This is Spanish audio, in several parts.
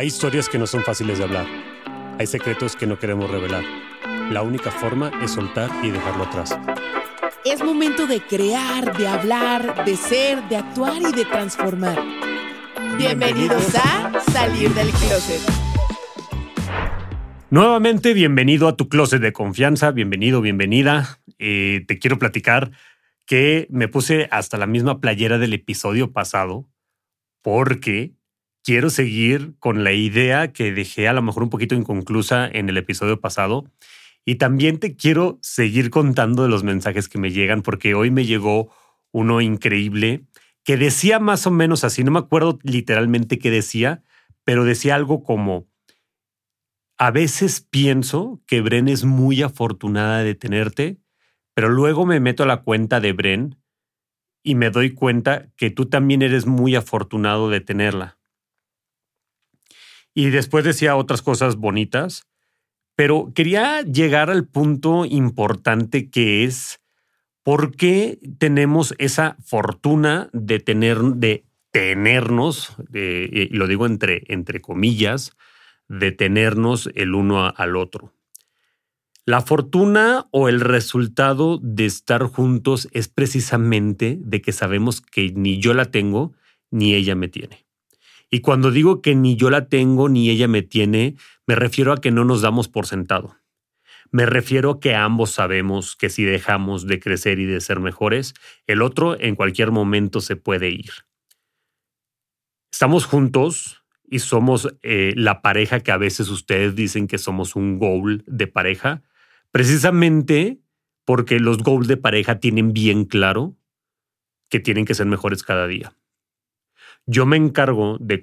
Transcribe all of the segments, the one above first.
Hay historias que no son fáciles de hablar. Hay secretos que no queremos revelar. La única forma es soltar y dejarlo atrás. Es momento de crear, de hablar, de ser, de actuar y de transformar. Bienvenidos a Salir del Closet. Nuevamente, bienvenido a tu closet de confianza. Bienvenido, bienvenida. Eh, te quiero platicar que me puse hasta la misma playera del episodio pasado porque quiero seguir con la idea que dejé a lo mejor un poquito inconclusa en el episodio pasado. Y también te quiero seguir contando de los mensajes que me llegan, porque hoy me llegó uno increíble que decía más o menos así, no me acuerdo literalmente qué decía, pero decía algo como, a veces pienso que Bren es muy afortunada de tenerte, pero luego me meto a la cuenta de Bren y me doy cuenta que tú también eres muy afortunado de tenerla. Y después decía otras cosas bonitas, pero quería llegar al punto importante que es por qué tenemos esa fortuna de tener, de tenernos, y lo digo entre, entre comillas, de tenernos el uno al otro. La fortuna o el resultado de estar juntos es precisamente de que sabemos que ni yo la tengo ni ella me tiene. Y cuando digo que ni yo la tengo ni ella me tiene, me refiero a que no nos damos por sentado. Me refiero a que ambos sabemos que si dejamos de crecer y de ser mejores, el otro en cualquier momento se puede ir. Estamos juntos y somos eh, la pareja que a veces ustedes dicen que somos un goal de pareja, precisamente porque los goals de pareja tienen bien claro que tienen que ser mejores cada día. Yo me encargo de,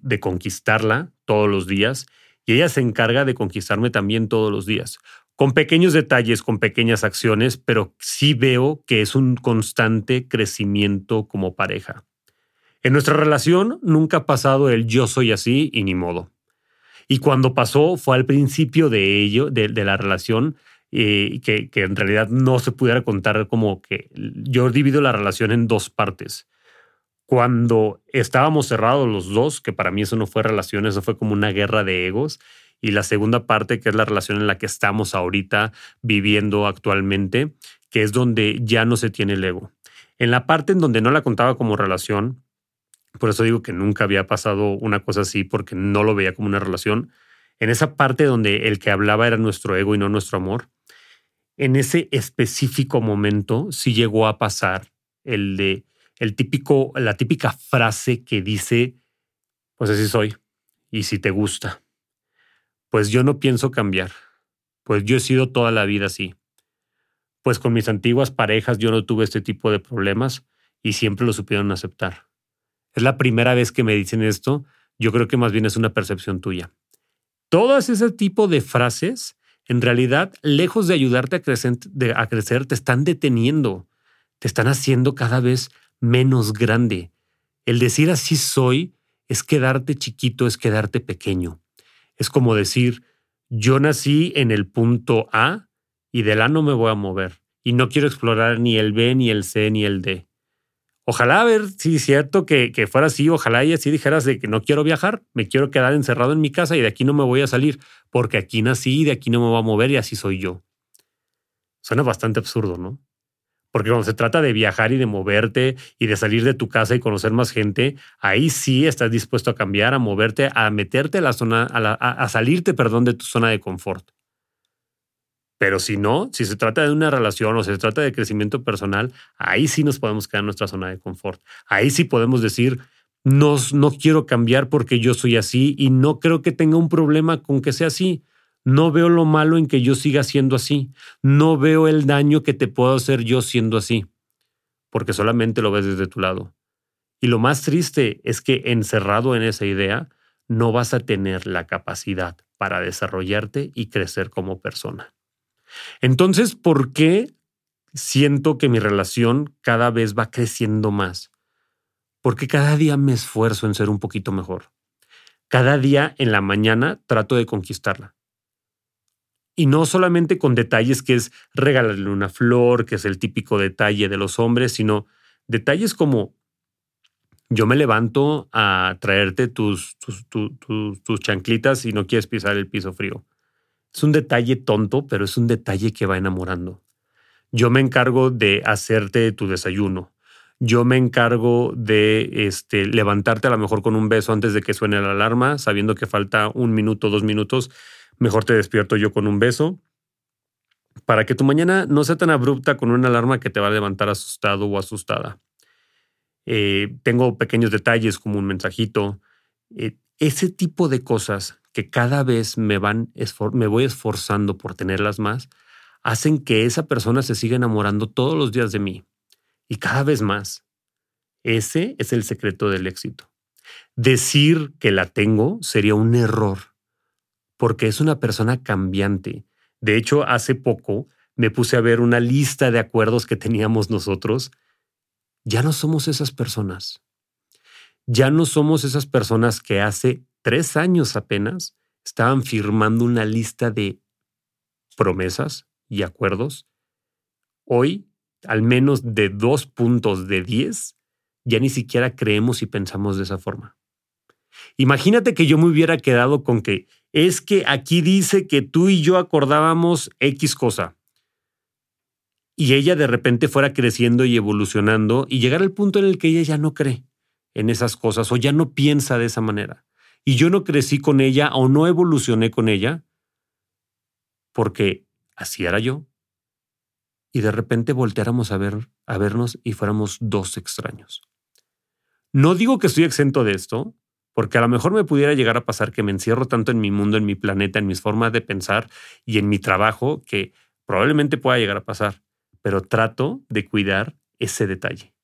de, conquistarla todos los días y ella se encarga de conquistarme también todos los días, con pequeños detalles, con pequeñas acciones, pero sí veo que es un constante crecimiento como pareja. En nuestra relación nunca ha pasado el yo soy así y ni modo. Y cuando pasó fue al principio de ello, de, la relación, eh, que, que en realidad no se pudiera contar como que yo divido la relación en dos partes cuando estábamos cerrados los dos, que para mí eso no fue relación, eso fue como una guerra de egos. Y la segunda parte, que es la relación en la que estamos ahorita viviendo actualmente, que es donde ya no se tiene el ego. En la parte en donde no la contaba como relación, por eso digo que nunca había pasado una cosa así, porque no lo veía como una relación. En esa parte donde el que hablaba era nuestro ego y no nuestro amor, en ese específico momento sí llegó a pasar el de el típico, la típica frase que dice, pues así soy, y si te gusta. Pues yo no pienso cambiar, pues yo he sido toda la vida así. Pues con mis antiguas parejas yo no tuve este tipo de problemas y siempre lo supieron aceptar. Es la primera vez que me dicen esto, yo creo que más bien es una percepción tuya. Todas ese tipo de frases, en realidad, lejos de ayudarte a crecer, a crecer, te están deteniendo, te están haciendo cada vez menos grande. El decir así soy es quedarte chiquito, es quedarte pequeño. Es como decir, yo nací en el punto A y del A no me voy a mover y no quiero explorar ni el B, ni el C, ni el D. Ojalá, a ver, es cierto que, que, fuera así, ojalá y así dijeras de que no quiero viajar, me quiero quedar encerrado en mi casa y de aquí no me voy a salir, porque aquí nací y de aquí no me voy a mover y así soy yo. Suena bastante absurdo, ¿no? Porque cuando se trata de viajar y de moverte y de salir de tu casa y conocer más gente, ahí sí estás dispuesto a cambiar, a moverte, a meterte a la zona, a, salirte, perdón, de tu zona de confort. Pero si no, si se trata de una relación o se trata de crecimiento personal, ahí sí nos podemos quedar en nuestra zona de confort. Ahí sí podemos decir, no, no quiero cambiar porque yo soy así y no creo que tenga un problema con que sea así. No veo lo malo en que yo siga siendo así. No veo el daño que te puedo hacer yo siendo así, porque solamente lo ves desde tu lado. Y lo más triste es que encerrado en esa idea, no vas a tener la capacidad para desarrollarte y crecer como persona. Entonces, ¿por qué siento que mi relación cada vez va creciendo más? Porque cada día me esfuerzo en ser un poquito mejor. Cada día en la mañana trato de conquistarla. Y no solamente con detalles que es regalarle una flor, que es el típico detalle de los hombres, sino detalles como Yo me levanto a traerte tus, tus, tus chanclitas y no quieres pisar el piso frío. Es un detalle tonto, pero es un detalle que va enamorando. Yo me encargo de hacerte tu desayuno. Yo me encargo de este, levantarte a lo mejor con un beso antes de que suene la alarma, sabiendo que falta un minuto, dos minutos. Mejor te despierto yo con un beso para que tu mañana no sea tan abrupta con una alarma que te va a levantar asustado o asustada. Eh, tengo pequeños detalles como un mensajito. Eh, ese tipo de cosas que cada vez me van, me voy esforzando por tenerlas más, hacen que esa persona se siga enamorando todos los días de mí y cada vez más. Ese es el secreto del éxito. Decir que la tengo sería un error, porque es una persona cambiante. De hecho, hace poco me puse a ver una lista de acuerdos que teníamos nosotros. Ya no somos esas personas. Ya no somos esas personas que hace tres años apenas estaban firmando una lista de promesas y acuerdos. Hoy, al menos de dos puntos de diez, ya ni siquiera creemos y pensamos de esa forma. Imagínate que yo me hubiera quedado con que es que aquí dice que tú y yo acordábamos X cosa. Y ella de repente fuera creciendo y evolucionando y llegar al punto en el que ella ya no cree en esas cosas o ya no piensa de esa manera y yo no crecí con ella o no evolucioné con ella porque así era yo. Y de repente volteáramos a ver a vernos y fuéramos dos extraños. No digo que estoy exento de esto, porque a lo mejor me pudiera llegar a pasar que me encierro tanto en mi mundo, en mi planeta, en mis formas de pensar y en mi trabajo que probablemente pueda llegar a pasar, pero trato de cuidar ese detalle.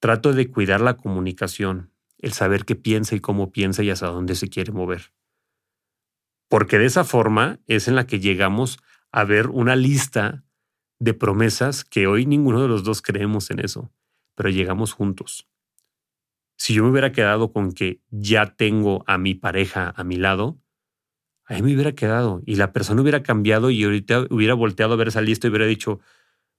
Trato de cuidar la comunicación, el saber qué piensa y cómo piensa y hasta dónde se quiere mover. Porque de esa forma es en la que llegamos a ver una lista de promesas que hoy ninguno de los dos creemos en eso, pero llegamos juntos. Si yo me hubiera quedado con que ya tengo a mi pareja a mi lado, ahí me hubiera quedado y la persona hubiera cambiado y ahorita hubiera volteado a ver esa lista y hubiera dicho,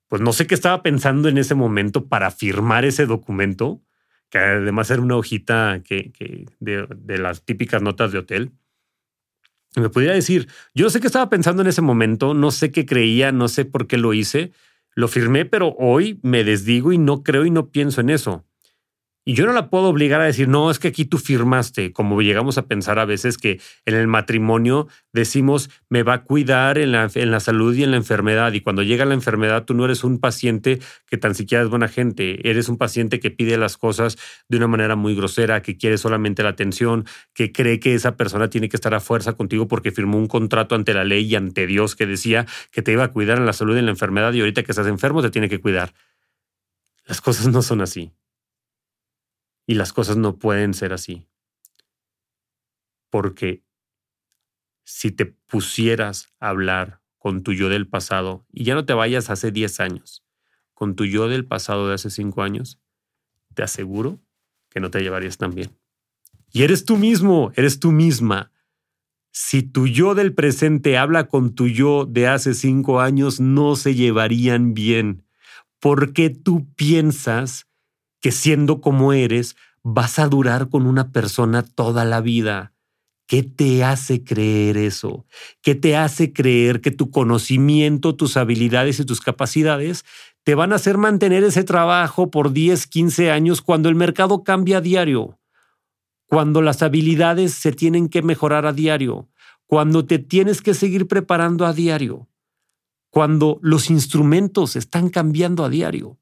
pues no sé qué estaba pensando en ese momento para firmar ese documento, que además era una hojita que, de, las típicas notas de hotel. Y me pudiera decir, yo no sé qué estaba pensando en ese momento, no sé qué creía, no sé por qué lo hice, lo firmé, pero hoy me desdigo y no creo y no pienso en eso. Y yo no la puedo obligar a decir, no, es que aquí tú firmaste, como llegamos a pensar a veces que en el matrimonio decimos, me va a cuidar en la, en la salud y en la enfermedad. Y cuando llega la enfermedad, tú no eres un paciente que tan siquiera es buena gente, eres un paciente que pide las cosas de una manera muy grosera, que quiere solamente la atención, que cree que esa persona tiene que estar a fuerza contigo porque firmó un contrato ante la ley y ante Dios que decía que te iba a cuidar en la salud y en la enfermedad y ahorita que estás enfermo te tiene que cuidar. Las cosas no son así. Y las cosas no pueden ser así. Porque si te pusieras a hablar con tu yo del pasado, y ya no te vayas hace 10 años, con tu yo del pasado de hace 5 años, te aseguro que no te llevarías tan bien. Y eres tú mismo, eres tú misma. Si tu yo del presente habla con tu yo de hace 5 años, no se llevarían bien. Porque tú piensas que siendo como eres, vas a durar con una persona toda la vida. ¿Qué te hace creer eso? ¿Qué te hace creer que tu conocimiento, tus habilidades y tus capacidades te van a hacer mantener ese trabajo por 10, 15 años cuando el mercado cambia a diario? Cuando las habilidades se tienen que mejorar a diario, cuando te tienes que seguir preparando a diario, cuando los instrumentos están cambiando a diario.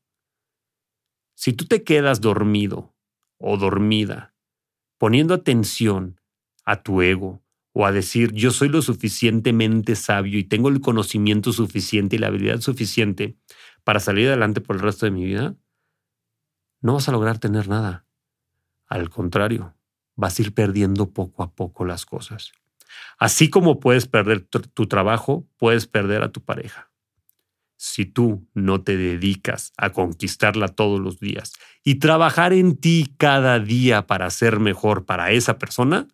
Si tú te quedas dormido o dormida, poniendo atención a tu ego o a decir yo soy lo suficientemente sabio y tengo el conocimiento suficiente y la habilidad suficiente para salir adelante por el resto de mi vida, no vas a lograr tener nada. Al contrario, vas a ir perdiendo poco a poco las cosas. Así como puedes perder tu, trabajo, puedes perder a tu pareja si tú no te dedicas a conquistarla todos los días y trabajar en ti cada día para ser mejor para esa persona,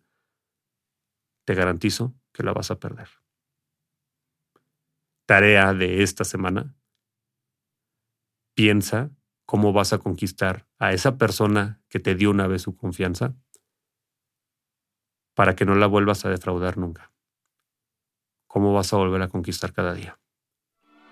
te garantizo que la vas a perder. Tarea de esta semana. Piensa cómo vas a conquistar a esa persona que te dio una vez su confianza para que no la vuelvas a defraudar nunca. ¿Cómo vas a volver a conquistar cada día?